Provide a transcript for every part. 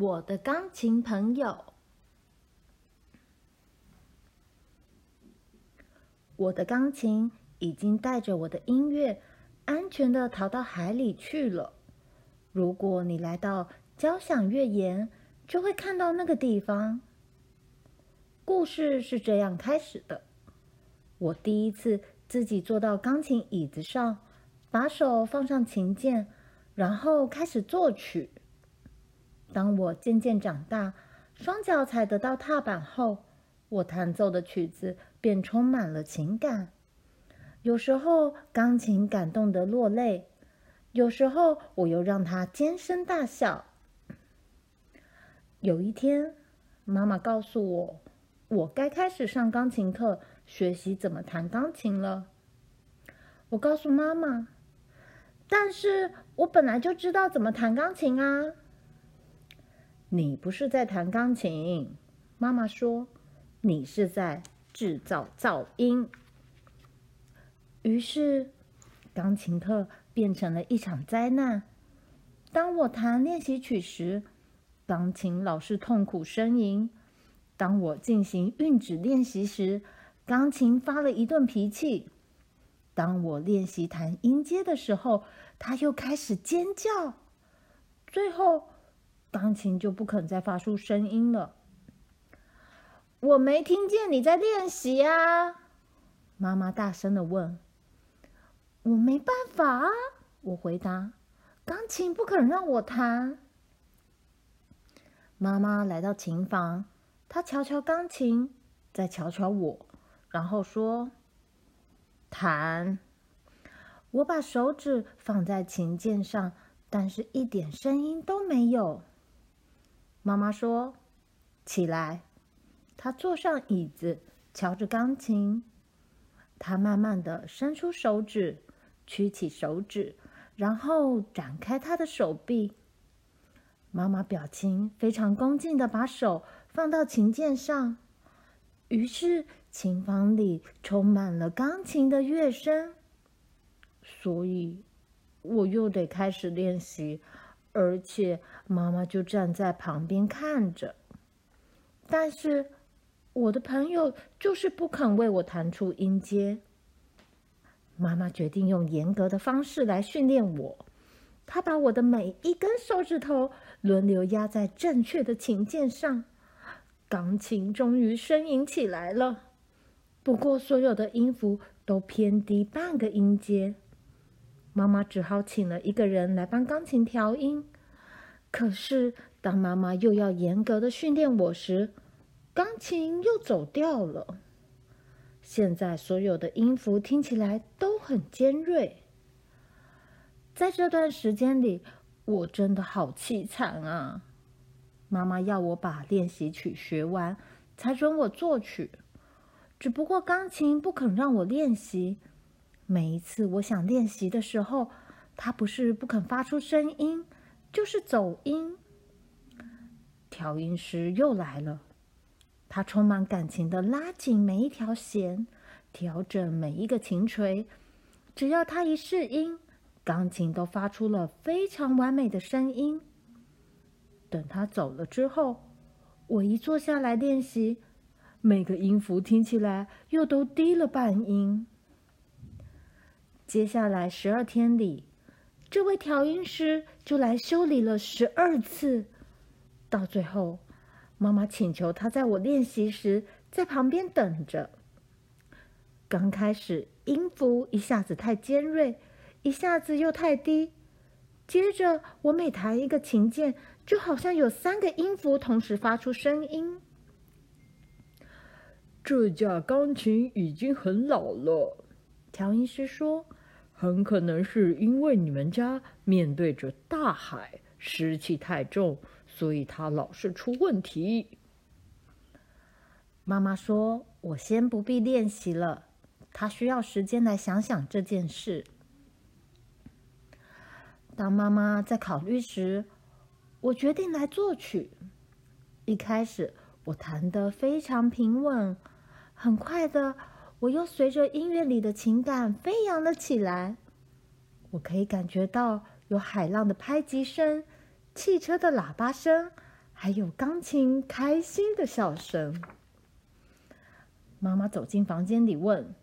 我的钢琴朋友，我的钢琴已经带着我的音乐，安全地逃到海里去了。如果你来到交响乐园，就会看到那个地方。故事是这样开始的：我第一次自己坐到钢琴椅子上，把手放上琴键，然后开始作曲。当我渐渐长大，双脚踩得到踏板后，我弹奏的曲子便充满了情感。有时候钢琴感动得落泪，有时候我又让它尖声大笑。有一天，妈妈告诉我，我该开始上钢琴课，学习怎么弹钢琴了。我告诉妈妈，但是我本来就知道怎么弹钢琴啊。你不是在弹钢琴，妈妈说，你是在制造噪音。于是，钢琴课变成了一场灾难。当我弹练习曲时，钢琴老是痛苦呻吟。当我进行运指练习时，钢琴发了一顿脾气。当我练习弹音阶的时候，它又开始尖叫。最后，钢琴就不肯再发出声音了。我没听见你在练习啊！妈妈大声的问。我没办法啊，我回答。钢琴不肯让我弹。妈妈来到琴房。她瞧瞧钢琴，再瞧瞧我，然后说：“弹。”我把手指放在琴键上，但是一点声音都没有。妈妈说：“起来。”他坐上椅子，瞧着钢琴。他慢慢的伸出手指，曲起手指，然后展开他的手臂。妈妈表情非常恭敬的把手。放到琴键上，于是琴房里充满了钢琴的乐声。所以，我又得开始练习，而且妈妈就站在旁边看着。但是，我的朋友就是不肯为我弹出音阶。妈妈决定用严格的方式来训练我。她把我的每一根手指头轮流压在正确的琴键上。钢琴终于呻吟起来了，不过所有的音符都偏低半个音阶。妈妈只好请了一个人来帮钢琴调音。可是，当妈妈又要严格的训练我时，钢琴又走调了。现在所有的音符听起来都很尖锐。在这段时间里，我真的好凄惨啊！妈妈要我把练习曲学完，才准我作曲。只不过钢琴不肯让我练习。每一次我想练习的时候，它不是不肯发出声音，就是走音。调音师又来了，他充满感情地拉紧每一条弦，调整每一个琴锤。只要他一试音，钢琴都发出了非常完美的声音。等他走了之后，我一坐下来练习，每个音符听起来又都低了半音。接下来十二天里，这位调音师就来修理了十二次。到最后，妈妈请求他在我练习时在旁边等着。刚开始音符一下子太尖锐，一下子又太低。接着我每弹一个琴键，就好像有三个音符同时发出声音。这架钢琴已经很老了，调音师说，很可能是因为你们家面对着大海，湿气太重，所以它老是出问题。妈妈说：“我先不必练习了，她需要时间来想想这件事。”当妈妈在考虑时，我决定来作曲。一开始，我弹得非常平稳，很快的，我又随着音乐里的情感飞扬了起来。我可以感觉到有海浪的拍击声、汽车的喇叭声，还有钢琴开心的笑声。妈妈走进房间里问：“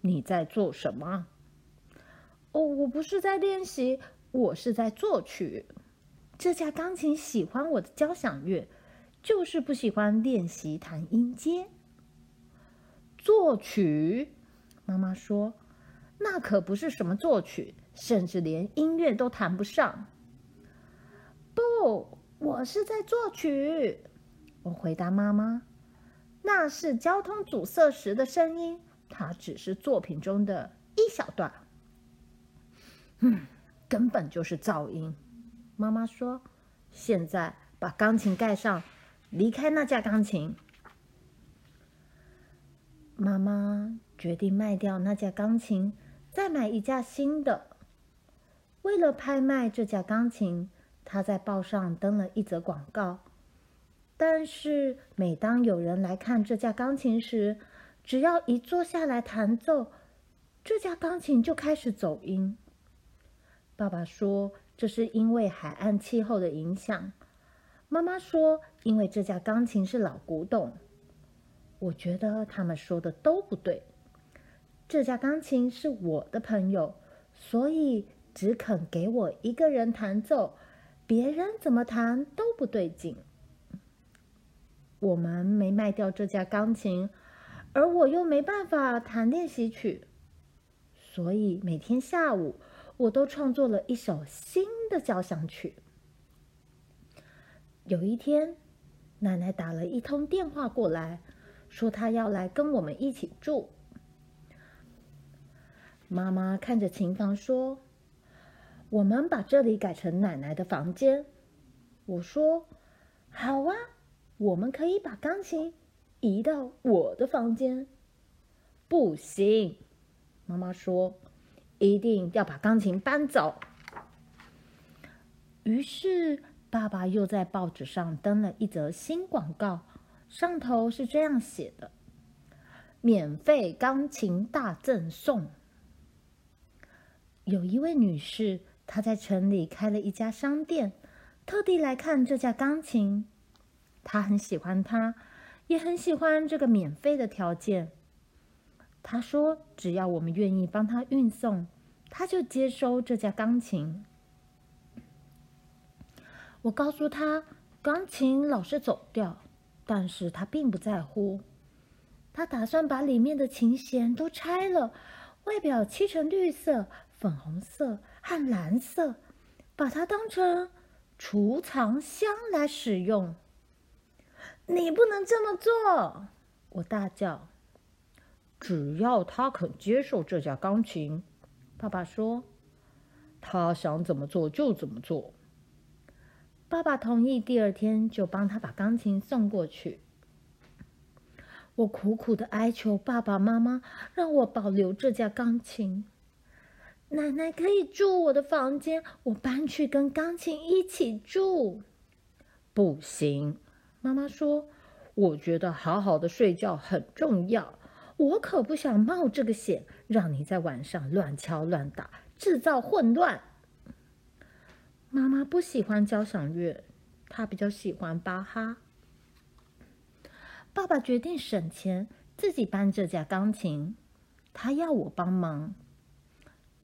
你在做什么？”“哦，我不是在练习，我是在作曲。这架钢琴喜欢我的交响乐，就是不喜欢练习弹音阶。”“作曲？”妈妈说，“那可不是什么作曲，甚至连音乐都谈不上。”“不，我是在作曲。”我回答妈妈。那是交通阻塞时的声音，它只是作品中的一小段。嗯，根本就是噪音。妈妈说：“现在把钢琴盖上，离开那架钢琴。”妈妈决定卖掉那架钢琴，再买一架新的。为了拍卖这架钢琴，她在报上登了一则广告。但是，每当有人来看这架钢琴时，只要一坐下来弹奏，这架钢琴就开始走音。爸爸说这是因为海岸气候的影响，妈妈说因为这架钢琴是老古董。我觉得他们说的都不对。这架钢琴是我的朋友，所以只肯给我一个人弹奏，别人怎么弹都不对劲。我们没卖掉这架钢琴，而我又没办法弹练习曲，所以每天下午我都创作了一首新的交响曲。有一天，奶奶打了一通电话过来，说他要来跟我们一起住。妈妈看着琴房说：“我们把这里改成奶奶的房间。”我说：“好啊。”我们可以把钢琴移到我的房间。不行，妈妈说，一定要把钢琴搬走。于是，爸爸又在报纸上登了一则新广告，上头是这样写的：“免费钢琴大赠送。”有一位女士，她在城里开了一家商店，特地来看这架钢琴。她很喜欢它，也很喜欢这个免费的条件。他说：“只要我们愿意帮他运送，他就接收这架钢琴。”我告诉他，钢琴老是走调，但是他并不在乎。他打算把里面的琴弦都拆了，外表漆成绿色、粉红色和蓝色，把它当成储藏箱来使用。你不能这么做！我大叫。只要他肯接受这架钢琴，爸爸说，他想怎么做就怎么做。爸爸同意，第二天就帮他把钢琴送过去。我苦苦的哀求爸爸妈妈，让我保留这架钢琴。奶奶可以住我的房间，我搬去跟钢琴一起住。不行。妈妈说：“我觉得好好的睡觉很重要，我可不想冒这个险，让你在晚上乱敲乱打，制造混乱。”妈妈不喜欢交响乐，她比较喜欢巴哈。爸爸决定省钱，自己搬这架钢琴，他要我帮忙。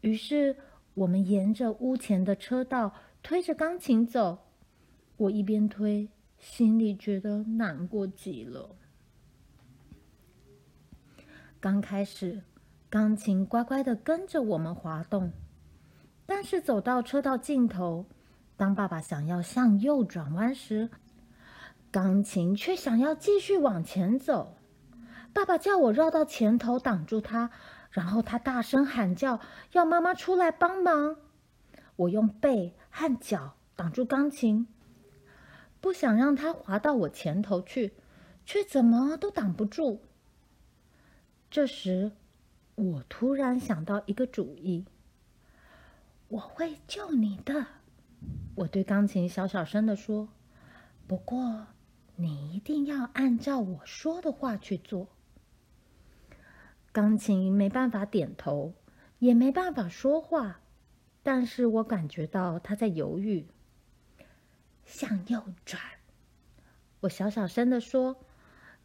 于是我们沿着屋前的车道推着钢琴走，我一边推。心里觉得难过极了。刚开始，钢琴乖乖的跟着我们滑动，但是走到车道尽头，当爸爸想要向右转弯时，钢琴却想要继续往前走。爸爸叫我绕到前头挡住他，然后他大声喊叫，要妈妈出来帮忙。我用背和脚挡住钢琴。不想让它滑到我前头去，却怎么都挡不住。这时，我突然想到一个主意：“我会救你的。”我对钢琴小小声地说：“不过，你一定要按照我说的话去做。”钢琴没办法点头，也没办法说话，但是我感觉到他在犹豫。向右转，我小小声地说。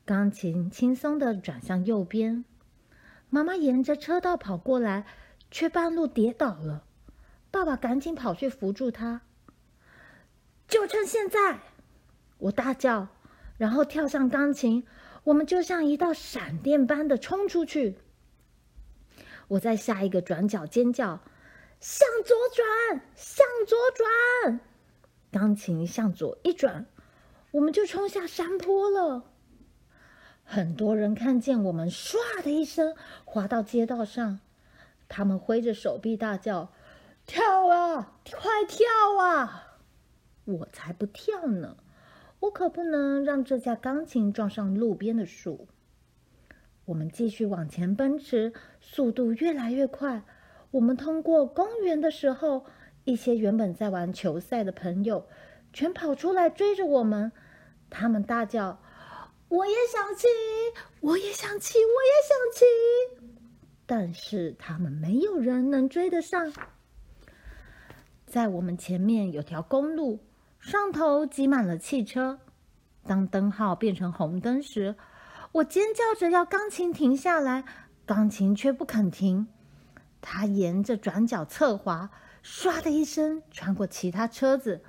钢琴轻松地转向右边。妈妈沿着车道跑过来，却半路跌倒了。爸爸赶紧跑去扶住她。就趁现在！我大叫，然后跳上钢琴。我们就像一道闪电般的冲出去。我在下一个转角尖叫：“向左转，向左转！”钢琴向左一转，我们就冲下山坡了。很多人看见我们唰的一声滑到街道上，他们挥着手臂大叫：“跳啊，快跳啊！”我才不跳呢！我可不能让这架钢琴撞上路边的树。我们继续往前奔驰，速度越来越快。我们通过公园的时候，一些原本在玩球赛的朋友全跑出来追着我们。他们大叫：“我也想骑，我也想骑，我也想骑！”但是他们没有人能追得上。在我们前面有条公路。上头挤满了汽车。当灯号变成红灯时，我尖叫着要钢琴停下来，钢琴却不肯停。它沿着转角侧滑，唰的一声穿过其他车子，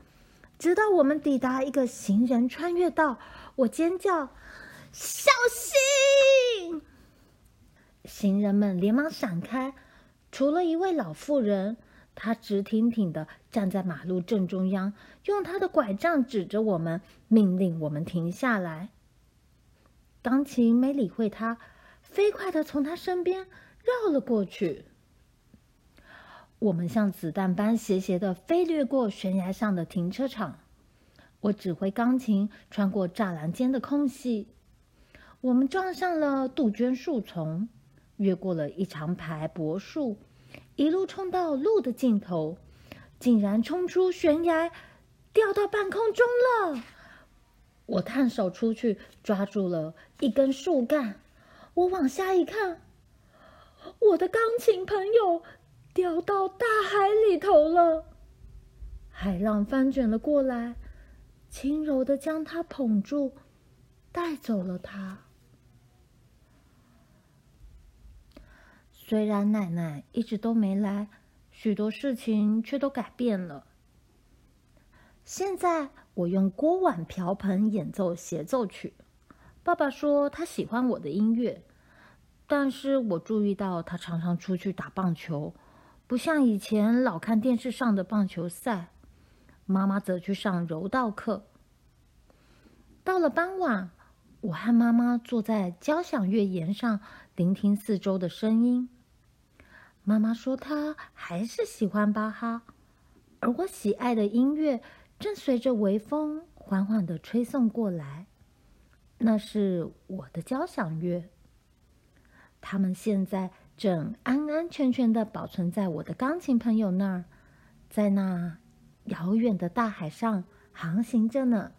直到我们抵达一个行人穿越道。我尖叫：“小心！”行人们连忙闪开，除了一位老妇人。她直挺挺的站在马路正中央，用他的拐杖指着我们，命令我们停下来。钢琴没理会他，飞快地从他身边绕了过去。我们像子弹般斜斜地飞掠过悬崖上的停车场。我指挥钢琴穿过栅栏间的空隙。我们撞上了杜鹃树丛，越过了一长排柏树。一路冲到路的尽头，竟然冲出悬崖，掉到半空中了。我探手出去，抓住了一根树干。我往下一看，我的钢琴朋友掉到大海里头了。海浪翻卷了过来，轻柔的将它捧住，带走了它。虽然奶奶一直都没来，许多事情却都改变了。现在我用锅碗瓢盆演奏协奏曲。爸爸说他喜欢我的音乐，但是我注意到他常常出去打棒球，不像以前老看电视上的棒球赛。妈妈则去上柔道课。到了傍晚，我和妈妈坐在交响乐檐上，聆听四周的声音。妈妈说：“她还是喜欢巴哈，而我喜爱的音乐正随着微风缓缓地吹送过来。那是我的交响乐。他们现在正安安全全的保存在我的钢琴朋友那儿，在那遥远的大海上航行着呢。”